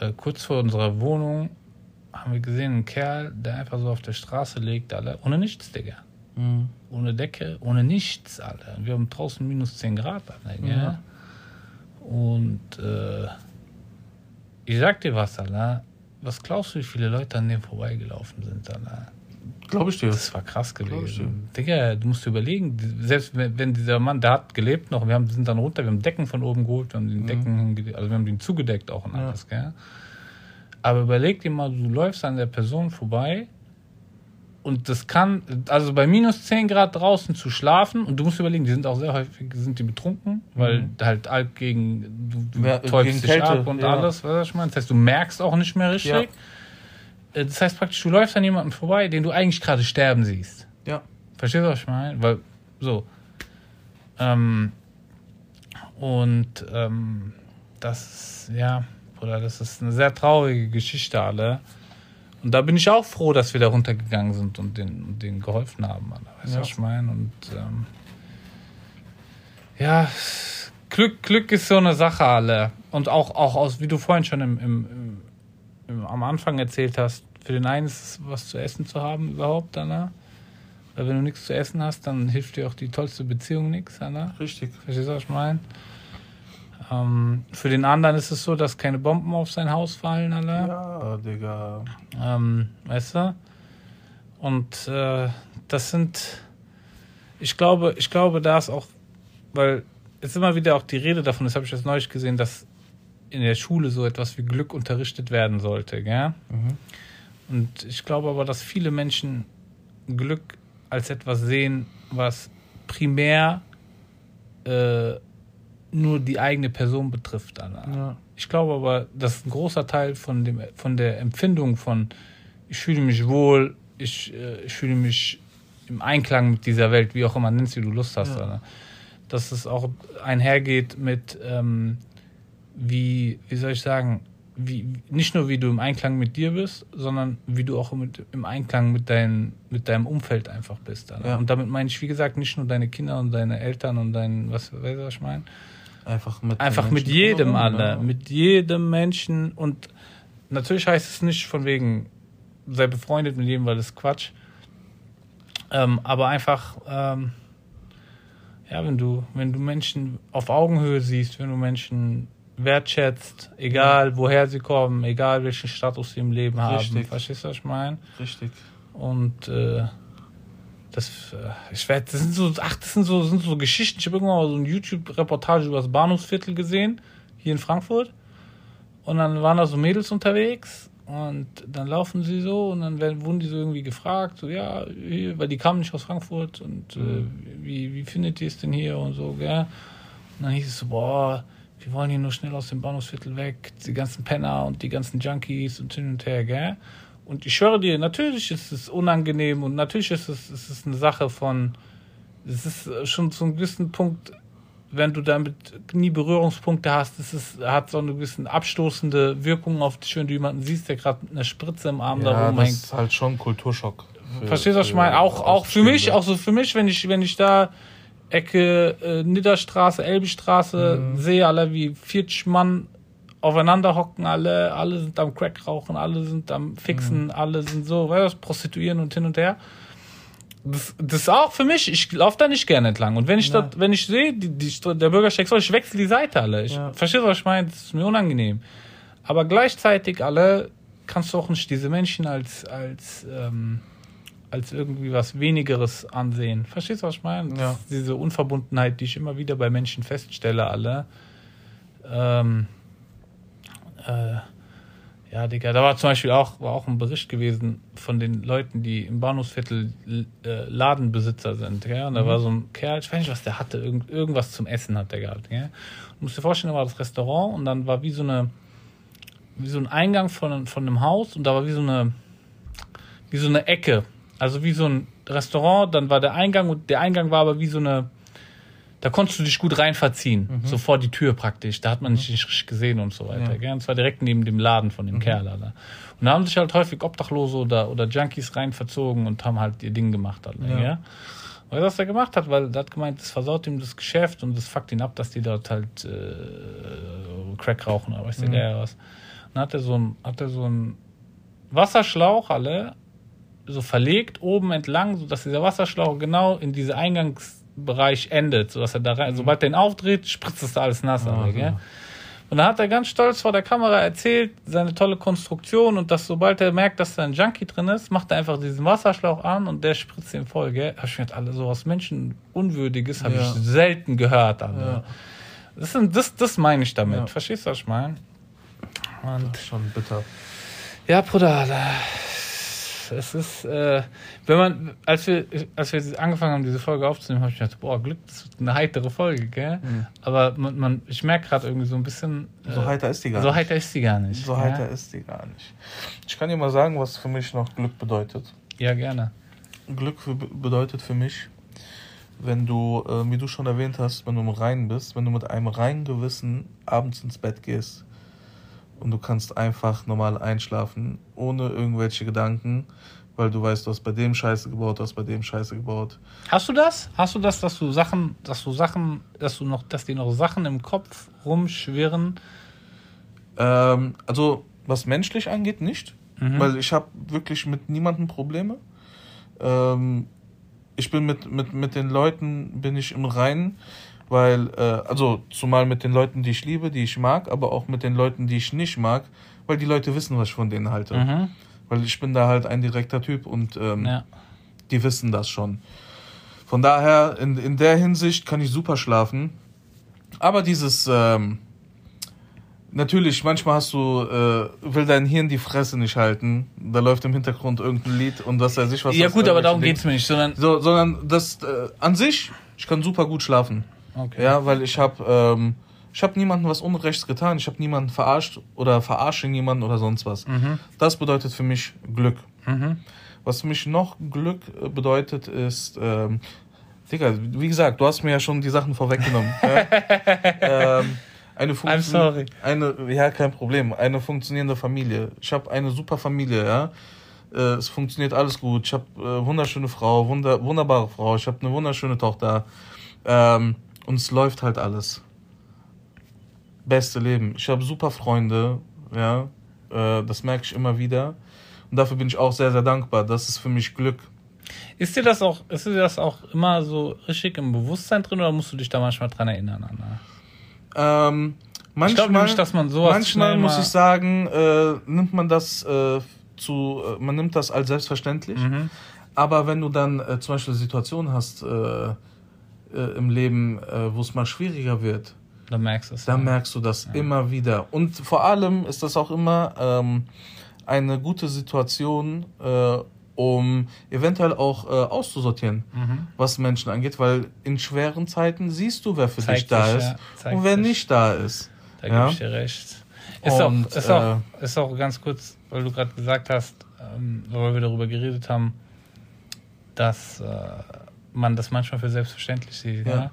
äh, kurz vor unserer Wohnung haben wir gesehen, einen Kerl, der einfach so auf der Straße liegt, alle, ohne nichts, Digga. Mhm. Ohne Decke, ohne nichts, Alter. Wir haben draußen minus 10 Grad, Alter. Ja. Und äh, ich sag dir was, Alter. Was glaubst du, wie viele Leute an dem vorbeigelaufen sind, Alter? Glaube ich dir. Das war krass gewesen. Digga, du musst dir überlegen, selbst wenn, dieser Mann, der hat gelebt noch, wir haben, sind dann runter, wir haben Decken von oben geholt, wir haben den mhm. Decken, also wir haben den zugedeckt auch und alles, ja. gell? Aber überleg dir mal, du läufst an der Person vorbei und das kann, also bei minus 10 Grad draußen zu schlafen, und du musst überlegen, die sind auch sehr häufig, sind die betrunken, weil mhm. halt Alk gegen, du, du ja, täubst dich ab und ja. alles, was ich meine. Das heißt, du merkst auch nicht mehr richtig. Ja. Äh, das heißt praktisch, du läufst an jemandem vorbei, den du eigentlich gerade sterben siehst. Ja. Verstehst du, was ich meine? Weil, so. Ähm, und ähm, das, ja, Bruder, das ist eine sehr traurige Geschichte, alle. Und da bin ich auch froh, dass wir da runtergegangen sind und denen, denen geholfen haben. Weißt du, ja. was ich meine? Und ähm, ja, Glück, Glück ist so eine Sache, alle. Und auch, auch aus, wie du vorhin schon im, im, im, am Anfang erzählt hast, für den einen ist es was zu essen zu haben überhaupt, Anna. Weil wenn du nichts zu essen hast, dann hilft dir auch die tollste Beziehung nichts, Anna. Richtig. Verstehst du, was ich meine? Ähm, für den anderen ist es so, dass keine Bomben auf sein Haus fallen, Alter. Ja, Digga. Ähm, weißt du? Und äh, das sind, ich glaube, ich glaube, da ist auch, weil es ist immer wieder auch die Rede davon, das habe ich jetzt neulich gesehen, dass in der Schule so etwas wie Glück unterrichtet werden sollte, gell? Mhm. Und ich glaube aber, dass viele Menschen Glück als etwas sehen, was primär äh, nur die eigene Person betrifft. Ja. Ich glaube aber, dass ein großer Teil von, dem, von der Empfindung von ich fühle mich wohl, ich, äh, ich fühle mich im Einklang mit dieser Welt, wie auch immer nennst, wie du Lust hast, ja. dass es auch einhergeht mit, ähm, wie, wie soll ich sagen, wie, nicht nur wie du im Einklang mit dir bist, sondern wie du auch mit, im Einklang mit, dein, mit deinem Umfeld einfach bist. Ja. Und damit meine ich, wie gesagt, nicht nur deine Kinder und deine Eltern und dein, was, weißt du, was ich meine? Einfach mit, Einfach mit jedem alle. Ne? Mit jedem Menschen. Und natürlich heißt es nicht von wegen, sei befreundet mit jedem, weil das ist Quatsch. Ähm, aber einfach, ähm, ja, wenn du, wenn du Menschen auf Augenhöhe siehst, wenn du Menschen wertschätzt, egal woher sie kommen, egal welchen Status sie im Leben Richtig. haben. Verstehst du, was ich meine? Richtig. Und äh, das, äh, ich weiß, das sind so, ach, das sind so, sind so Geschichten. Ich habe irgendwann mal so eine YouTube-Reportage über das Bahnhofsviertel gesehen, hier in Frankfurt. Und dann waren da so Mädels unterwegs und dann laufen sie so und dann werden, wurden die so irgendwie gefragt, so, ja, weil die kamen nicht aus Frankfurt und äh, wie, wie findet ihr es denn hier und so, gell? Und dann hieß es so, boah, wir wollen hier nur schnell aus dem Bahnhofsviertel weg, die ganzen Penner und die ganzen Junkies und hin und her, gell? Und ich schwöre dir, natürlich ist es unangenehm und natürlich ist es, es ist eine Sache von, es ist schon zu einem gewissen Punkt, wenn du damit nie Berührungspunkte hast, es ist, hat so eine gewisse abstoßende Wirkung auf dich, wenn du jemanden siehst, der gerade eine Spritze im Arm ja, da rumhängt. Das ist halt schon Kulturschock. Für, Verstehst du, was ich meine? Auch, auch für mich, auch so für mich, wenn ich, wenn ich da Ecke äh, Nidderstraße, Elbestraße mhm. sehe, alle wie 40 Mann aufeinander hocken alle, alle sind am Crack rauchen, alle sind am Fixen, mhm. alle sind so, weißt du, prostituieren und hin und her. Das, das ist auch für mich, ich laufe da nicht gerne entlang. Und wenn ich ja. dort, wenn ich sehe, die, die, der Bürgersteig soll, ich wechsle die Seite alle. Ich ja. verstehe, was ich meine, das ist mir unangenehm. Aber gleichzeitig alle kannst du auch nicht diese Menschen als, als, ähm, als irgendwie was Wenigeres ansehen. Verstehst du, was ich meine? Ja. Diese Unverbundenheit, die ich immer wieder bei Menschen feststelle, alle. Ähm, äh, ja, Digga, da war zum Beispiel auch, war auch ein Bericht gewesen von den Leuten, die im Bahnhofsviertel äh, Ladenbesitzer sind. Ja? Und da mhm. war so ein Kerl, ich weiß nicht, was der hatte, irgend, irgendwas zum Essen hat der gehabt. Ja? Du musst dir vorstellen, da war das Restaurant und dann war wie so eine, wie so ein Eingang von, von einem Haus und da war wie so eine, wie so eine Ecke. Also wie so ein Restaurant, dann war der Eingang und der Eingang war aber wie so eine, da konntest du dich gut rein verziehen. Mhm. So vor die Tür praktisch. Da hat man dich nicht richtig gesehen und so weiter. Ja. Und zwar direkt neben dem Laden von dem mhm. Kerl. Alter. Und da haben sich halt häufig Obdachlose oder, oder Junkies rein verzogen und haben halt ihr Ding gemacht. Alter, ja. ja? Weil was er gemacht hat, weil er hat gemeint, das versaut ihm das Geschäft und das fuckt ihn ab, dass die dort halt äh, Crack rauchen oder weiß mhm. der was. Und dann hat er so ein, hat er so ein Wasserschlauch alle so verlegt oben entlang, so dass dieser Wasserschlauch genau in diese Eingangs Bereich endet, sodass er da rein, mhm. sobald er ihn aufdreht, spritzt es da alles nass. Ah, ja. Und dann hat er ganz stolz vor der Kamera erzählt, seine tolle Konstruktion und dass sobald er merkt, dass da ein Junkie drin ist, macht er einfach diesen Wasserschlauch an und der spritzt ihn voll, gell? Hab ich mir alle sowas Menschenunwürdiges habe ja. ich selten gehört, Alter. Ja. Das, sind, das, das meine ich damit. Ja. Verstehst du, was ich meine? Und schon bitter. Ja, Bruder, Es ist, äh, wenn man, als wir, als wir angefangen haben, diese Folge aufzunehmen, habe ich gedacht, boah, Glück, das ist eine heitere Folge, gell? Mhm. Aber man, man ich merke gerade irgendwie so ein bisschen. Äh, so heiter ist die gar so nicht. So heiter ist die gar nicht. So ja? heiter ist die gar nicht. Ich kann dir mal sagen, was für mich noch Glück bedeutet. Ja, gerne. Glück für, bedeutet für mich, wenn du, äh, wie du schon erwähnt hast, wenn du im Reinen bist, wenn du mit einem reinen Gewissen abends ins Bett gehst und du kannst einfach normal einschlafen, ohne irgendwelche Gedanken, weil du weißt, du hast bei dem Scheiße gebaut, du hast bei dem Scheiße gebaut. Hast du das? Hast du das, dass du Sachen, dass du Sachen, dass du noch, dass dir noch Sachen im Kopf rumschwirren? Ähm, also was menschlich angeht, nicht, mhm. weil ich habe wirklich mit niemandem Probleme. Ähm, ich bin mit, mit, mit den Leuten bin ich im Reinen, weil, äh, also zumal mit den Leuten, die ich liebe, die ich mag, aber auch mit den Leuten, die ich nicht mag, weil die Leute wissen, was ich von denen halte. Mhm. Weil ich bin da halt ein direkter Typ und ähm, ja. die wissen das schon. Von daher, in, in der Hinsicht kann ich super schlafen. Aber dieses, ähm, Natürlich, manchmal hast du, äh, will dein Hirn die Fresse nicht halten. Da läuft im Hintergrund irgendein Lied und was weiß ich was. Ja gut, aber darum geht's mir nicht, sondern... So, sondern das, äh, an sich, ich kann super gut schlafen. Okay. Ja, weil ich habe ähm, ich habe niemandem was Unrechts getan. Ich habe niemanden verarscht oder verarsche niemanden oder sonst was. Mhm. Das bedeutet für mich Glück. Mhm. Was für mich noch Glück äh, bedeutet, ist... Ähm, Digga, wie gesagt, du hast mir ja schon die Sachen vorweggenommen. ja? ähm, eine I'm sorry. Eine, ja, kein Problem. Eine funktionierende Familie. Ich habe eine super Familie, ja. Äh, es funktioniert alles gut. Ich habe äh, wunderschöne Frau, wunder, wunderbare Frau. Ich habe eine wunderschöne Tochter. Ähm, und es läuft halt alles. Beste Leben. Ich habe super Freunde, ja. Äh, das merke ich immer wieder. Und dafür bin ich auch sehr, sehr dankbar. Das ist für mich Glück. Ist dir das auch, ist dir das auch immer so richtig im Bewusstsein drin oder musst du dich da manchmal dran erinnern, Anna? Ähm, manchmal, ich glaube nämlich, dass man sowas Manchmal muss ich sagen, äh, nimmt man das äh, zu, äh, man nimmt das als selbstverständlich. Mhm. Aber wenn du dann äh, zum Beispiel Situationen hast äh, äh, im Leben, wo es mal schwieriger wird, dann merkst, es, dann ja. merkst du das ja. immer wieder. Und vor allem ist das auch immer ähm, eine gute Situation, um eventuell auch äh, auszusortieren, mhm. was Menschen angeht, weil in schweren Zeiten siehst du, wer für Zeigt dich da sich, ist ja. und wer sich. nicht da ist. Da ja? gebe ich dir recht. Ist, und, auch, ist, äh, auch, ist auch ganz kurz, weil du gerade gesagt hast, ähm, weil wir darüber geredet haben, dass äh, man das manchmal für selbstverständlich sieht. Ja. ja?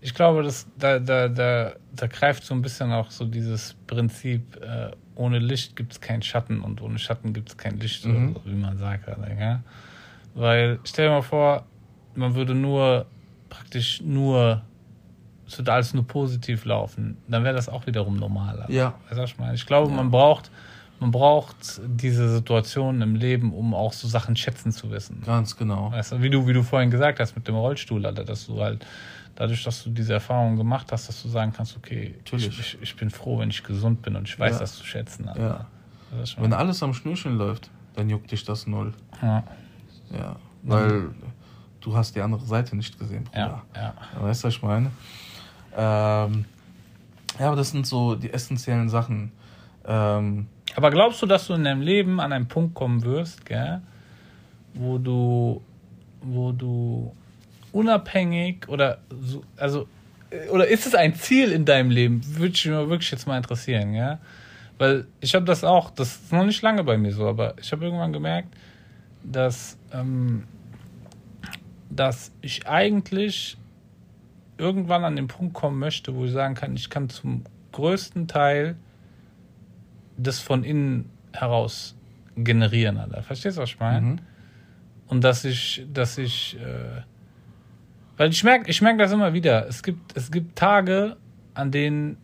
Ich glaube, dass da, da, da, da greift so ein bisschen auch so dieses Prinzip, äh, ohne Licht gibt es keinen Schatten und ohne Schatten gibt es kein Licht, mhm. so, wie man sagt. Ja? Weil stell dir mal vor, man würde nur praktisch nur, es würde alles nur positiv laufen, dann wäre das auch wiederum normaler. Ja. Weißt du, ich meine? Ich glaube, ja. man braucht man braucht diese Situationen im Leben, um auch so Sachen schätzen zu wissen. Ganz genau. Weißt du, wie du, wie du vorhin gesagt hast mit dem Rollstuhl, Alter, dass du halt dadurch, dass du diese Erfahrung gemacht hast, dass du sagen kannst, okay, ich, ich, ich, bin froh, wenn ich gesund bin und ich weiß ja. das zu schätzen. Also. Ja. wenn alles am Schnürchen läuft, dann juckt dich das null. Ja. Ja, weil du hast die andere Seite nicht gesehen, Bruder. Ja, ja. Weißt du, was ich meine? Ähm, ja, aber das sind so die essentiellen Sachen. Ähm, aber glaubst du, dass du in deinem Leben an einen Punkt kommen wirst, gell, wo du, wo du unabhängig oder so, also oder ist es ein Ziel in deinem Leben? Würde mich wirklich jetzt mal interessieren, ja? Weil ich habe das auch, das ist noch nicht lange bei mir so, aber ich habe irgendwann gemerkt, dass, ähm, dass ich eigentlich irgendwann an den Punkt kommen möchte, wo ich sagen kann, ich kann zum größten Teil das von innen heraus generieren, Alter. Verstehst du, was ich meine? Mhm. Und dass ich, dass ich äh, weil ich merke ich merk das immer wieder. Es gibt, es gibt Tage, an denen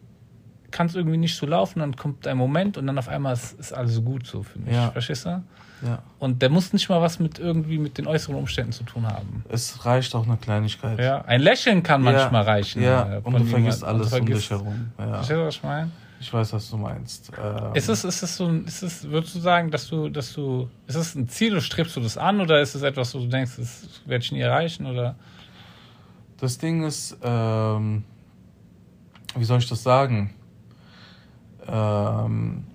kann es irgendwie nicht so laufen, dann kommt ein Moment und dann auf einmal ist, ist alles gut so für mich. Ja. Verstehst du? Ja. Und der muss nicht mal was mit irgendwie mit den äußeren Umständen zu tun haben. Es reicht auch eine Kleinigkeit. Ja, ein Lächeln kann manchmal reichen. Ja, äh, und du vergisst alles um dich herum. Ja. Verstehst du, was ich meine? Ich weiß, was du meinst. Ähm ist es, ist es so, ist es, würdest du sagen, dass du, dass du, ist es ein Ziel, oder strebst du das an oder ist es etwas, wo du denkst, das werde ich nie erreichen oder? Das Ding ist, ähm, wie soll ich das sagen? Ähm,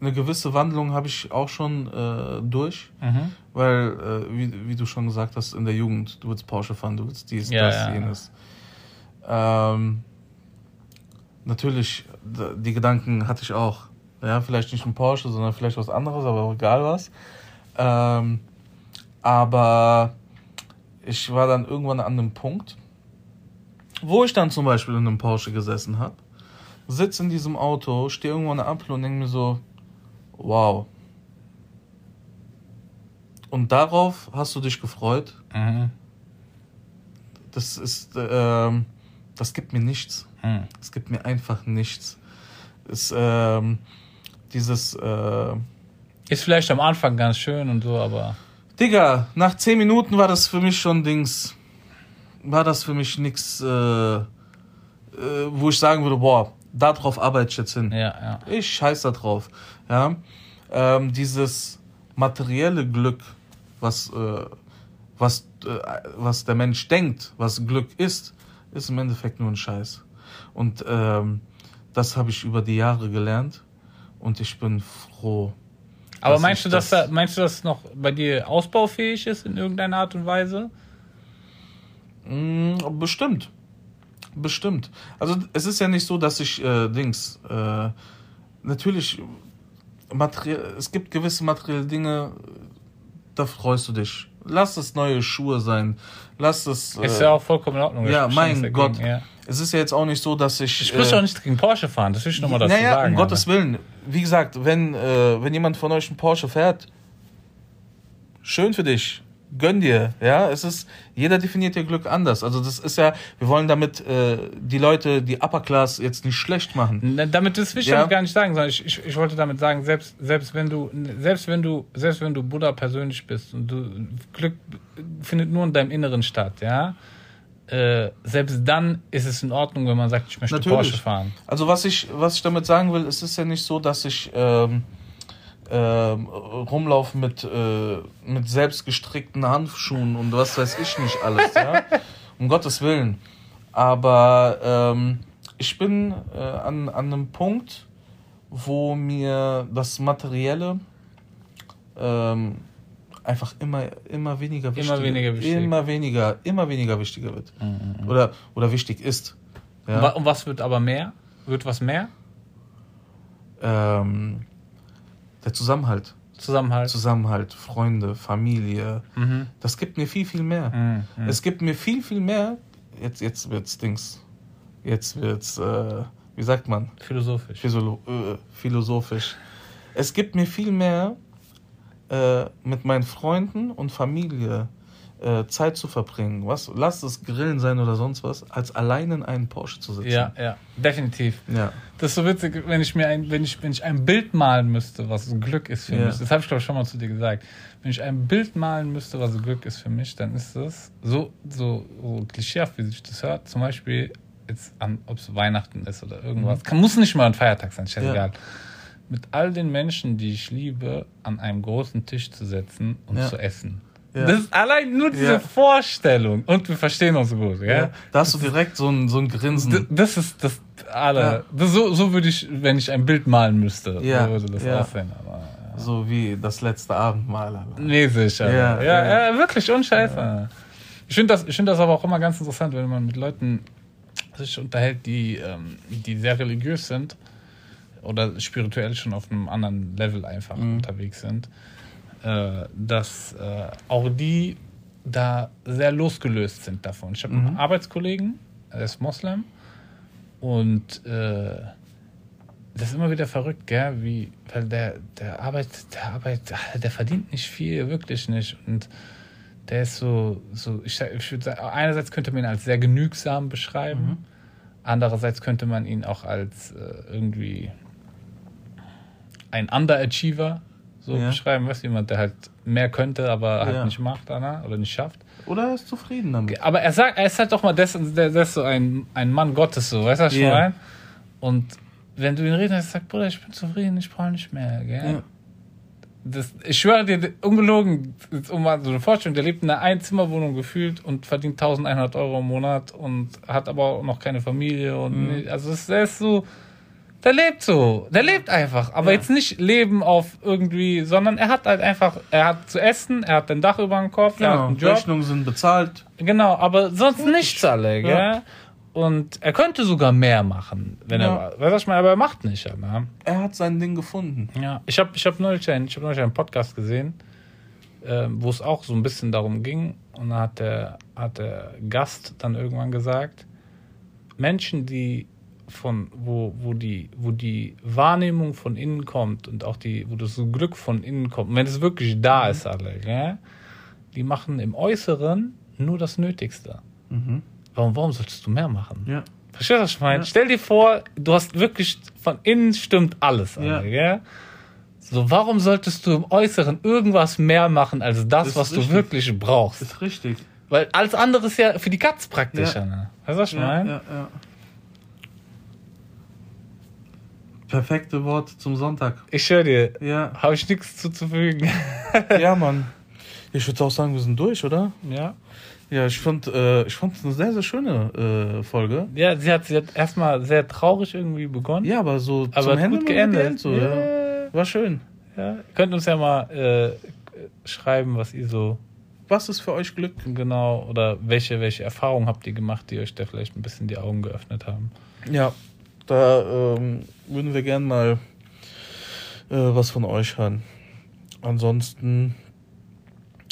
eine gewisse Wandlung habe ich auch schon äh, durch, mhm. weil, äh, wie, wie du schon gesagt hast, in der Jugend, du willst Porsche fahren, du willst dies, ja, das, ja, jenes. Ähm, natürlich, die Gedanken hatte ich auch. Ja, vielleicht nicht ein Porsche, sondern vielleicht was anderes, aber auch egal was. Ähm, aber ich war dann irgendwann an einem Punkt, wo ich dann zum Beispiel in einem Porsche gesessen habe, sitze in diesem Auto, stehe irgendwo an der Ampel und denke mir so, wow. Und darauf hast du dich gefreut? Mhm. Das ist, äh, das gibt mir nichts. Mhm. Es gibt mir einfach nichts. Es, äh, dieses, äh, ist vielleicht am Anfang ganz schön und so, aber. Digga, nach zehn Minuten war das für mich schon Dings. War das für mich nichts, äh, äh, wo ich sagen würde, boah, darauf arbeite ich jetzt hin. Ja, ja. Ich scheiß da drauf. Ja. Ähm, dieses materielle Glück, was, äh, was, äh, was der Mensch denkt, was Glück ist, ist im Endeffekt nur ein Scheiß. Und ähm, das habe ich über die Jahre gelernt und ich bin froh. Aber meinst du, dass das, meinst du, dass es noch bei dir ausbaufähig ist in irgendeiner Art und Weise? Mm, bestimmt. Bestimmt. Also es ist ja nicht so, dass ich äh, Dings. Äh, natürlich, es gibt gewisse materielle Dinge, da freust du dich. Lass es neue Schuhe sein. Lass es. Äh, ist ja auch vollkommen in Ordnung. Ja, mein Gott. Ja. Es ist ja jetzt auch nicht so, dass ich. Ich spreche äh, auch nicht gegen Porsche fahren, das will ich nochmal dazu naja, sagen. Um Gottes Willen. Wie gesagt, wenn, äh, wenn jemand von euch einen Porsche fährt, schön für dich gönn dir, ja. Es ist, jeder definiert ihr Glück anders. Also das ist ja, wir wollen damit äh, die Leute, die Upper Class jetzt nicht schlecht machen. damit das will ich ja. damit gar nicht sagen, sondern ich, ich, ich wollte damit sagen, selbst, selbst wenn du, selbst wenn du, selbst wenn du Buddha persönlich bist und du Glück findet nur in deinem Inneren statt, ja. Äh, selbst dann ist es in Ordnung, wenn man sagt, ich möchte Natürlich. Porsche fahren. Also was ich, was ich damit sagen will, es ist ja nicht so, dass ich ähm, äh, rumlaufen mit, äh, mit selbstgestrickten Handschuhen und was weiß ich nicht alles, ja. um Gottes Willen. Aber ähm, ich bin äh, an, an einem Punkt, wo mir das Materielle ähm, einfach immer, immer weniger wichtig immer weniger wichtig. immer weniger, immer weniger wichtiger wird. Mhm. mhm. Oder, oder wichtig ist. Ja? Und was wird aber mehr? Wird was mehr? Ähm, der Zusammenhalt. Zusammenhalt. Zusammenhalt, Freunde, Familie. Mhm. Das gibt mir viel, viel mehr. Mhm. mhm. Es gibt mir viel, viel mehr. Jetzt, jetzt wird's Dings. Jetzt wird's, äh, wie sagt man? Philosophisch. Äh, philosophisch. Es gibt mir viel mehr äh, mit meinen Freunden und Familie äh, Zeit zu verbringen, was, lass es Grillen sein oder sonst was, als allein in einem Porsche zu sitzen. Ja, ja, definitiv. Ja. Das ist so witzig, wenn ich mir ein, wenn ich, wenn ich ein Bild malen müsste, was ein Glück ist für ja. mich. Das habe ich glaube ich schon mal zu dir gesagt. Wenn ich ein Bild malen müsste, was ein Glück ist für mich, dann ist das so, so, so klischeehaft, wie sich das hört. Zum Beispiel jetzt an, ob es Weihnachten ist oder irgendwas. Mhm. Kann, muss nicht mal ein Feiertag sein, ist ja. egal mit all den Menschen, die ich liebe, an einem großen Tisch zu setzen und ja. zu essen. Ja. Das ist allein nur diese ja. Vorstellung. Und wir verstehen uns gut, ja? ja. Da hast du direkt so ein, so ein Grinsen. Das ist das alle. Das so, so würde ich, wenn ich ein Bild malen müsste, ja. so würde das aussehen. Aber, so wie das letzte Abendmahl. Mäßig, ja. Ja, ja, ja, wirklich unscheiße. Ich finde das, ich finde das aber auch immer ganz interessant, wenn man mit Leuten sich unterhält, die, ähm, die sehr religiös sind oder spirituell schon auf einem anderen Level einfach mhm. unterwegs sind äh, dass äh, auch die da sehr losgelöst sind davon. Ich habe mhm. einen Arbeitskollegen, er ist Moslem und äh, das ist immer wieder verrückt, gell? Wie, weil der, der arbeitet, der arbeitet, der verdient nicht viel, wirklich nicht. Und der ist so, so ich, ich würde sagen, einerseits könnte man ihn als sehr genügsam beschreiben, mhm. andererseits könnte man ihn auch als äh, irgendwie ein Underachiever so ja. beschreiben, weißt du, jemand, der halt mehr könnte, aber halt ja. nicht macht, Anna, oder nicht schafft. Oder er ist zufrieden damit. Aber er sagt, er ist halt doch mal das, der, ist so ein, ein Mann Gottes, so, weißt du, was ich. Und wenn du ihn redest, sagt, Bruder, ich bin zufrieden, ich brauche nicht mehr, gell? Ja. Das, ich schwöre dir, ungelogen, um mal so eine Vorstellung, der lebt in einer Einzimmerwohnung gefühlt und verdient 1100 Euro im Monat und hat aber auch noch keine Familie und mhm. nicht, also es ist so, der lebt so. Der lebt einfach. Aber ja. jetzt nicht leben auf irgendwie, sondern er hat halt einfach, er hat zu essen, er hat ein Dach über dem Kopf, genau. er hat einen Job. Rechnungen sind bezahlt. Genau, aber sonst ja. nichts alle, gell? Ja. Und er könnte sogar mehr machen, wenn ja. er, weißt du, ich meine, aber er macht nicht. Ne? Er hat sein Ding gefunden. Ja, ich habe ich hab neulich, einen, hab neulich einen Podcast gesehen, äh, wo es auch so ein bisschen darum ging. Und da hat der, hat der Gast dann irgendwann gesagt, Menschen, die von, wo, wo, die, wo die Wahrnehmung von innen kommt und auch die, wo das Glück von innen kommt, und wenn es wirklich da mhm. ist, alle, gell? die machen im Äußeren nur das Nötigste. Mhm. Warum, warum solltest du mehr machen? Ja. Verstehst du, was ich meine? Ja. Stell dir vor, du hast wirklich von innen stimmt alles. Ja. Alle, gell? So, warum solltest du im Äußeren irgendwas mehr machen als das, das was richtig. du wirklich brauchst? Das ist richtig. Weil alles andere ist ja für die Katz praktischer. Ja. Ne? Weißt du, was ich ja, meine? Ja, ja. Perfekte Worte zum Sonntag. Ich höre dir. Ja. Habe ich nichts zuzufügen. ja, Mann. Ich würde auch sagen, wir sind durch, oder? Ja. Ja, ich fand äh, ich fand es eine sehr, sehr schöne äh, Folge. Ja, sie hat, sie hat erstmal sehr traurig irgendwie begonnen. Ja, aber so aber zum Ende gut geendet. So, ja. ja. War schön. Ja. Könnt uns ja mal äh, schreiben, was ihr so. Was ist für euch Glück? Genau, oder welche, welche Erfahrungen habt ihr gemacht, die euch da vielleicht ein bisschen die Augen geöffnet haben? Ja, da ähm, würden wir gern mal äh, was von euch hören. Ansonsten,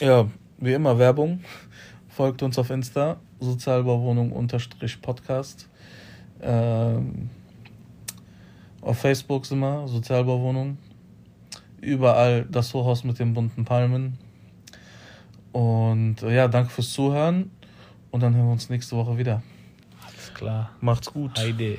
ja, wie immer Werbung. Folgt uns auf Insta, Sozialbauwohnung-Podcast. Ähm, auf Facebook sind wir, Sozialbauwohnung. Überall das Hochhaus mit den bunten Palmen. Und ja, danke fürs Zuhören. Und dann hören wir uns nächste Woche wieder. Alles klar. Macht's gut. Heide.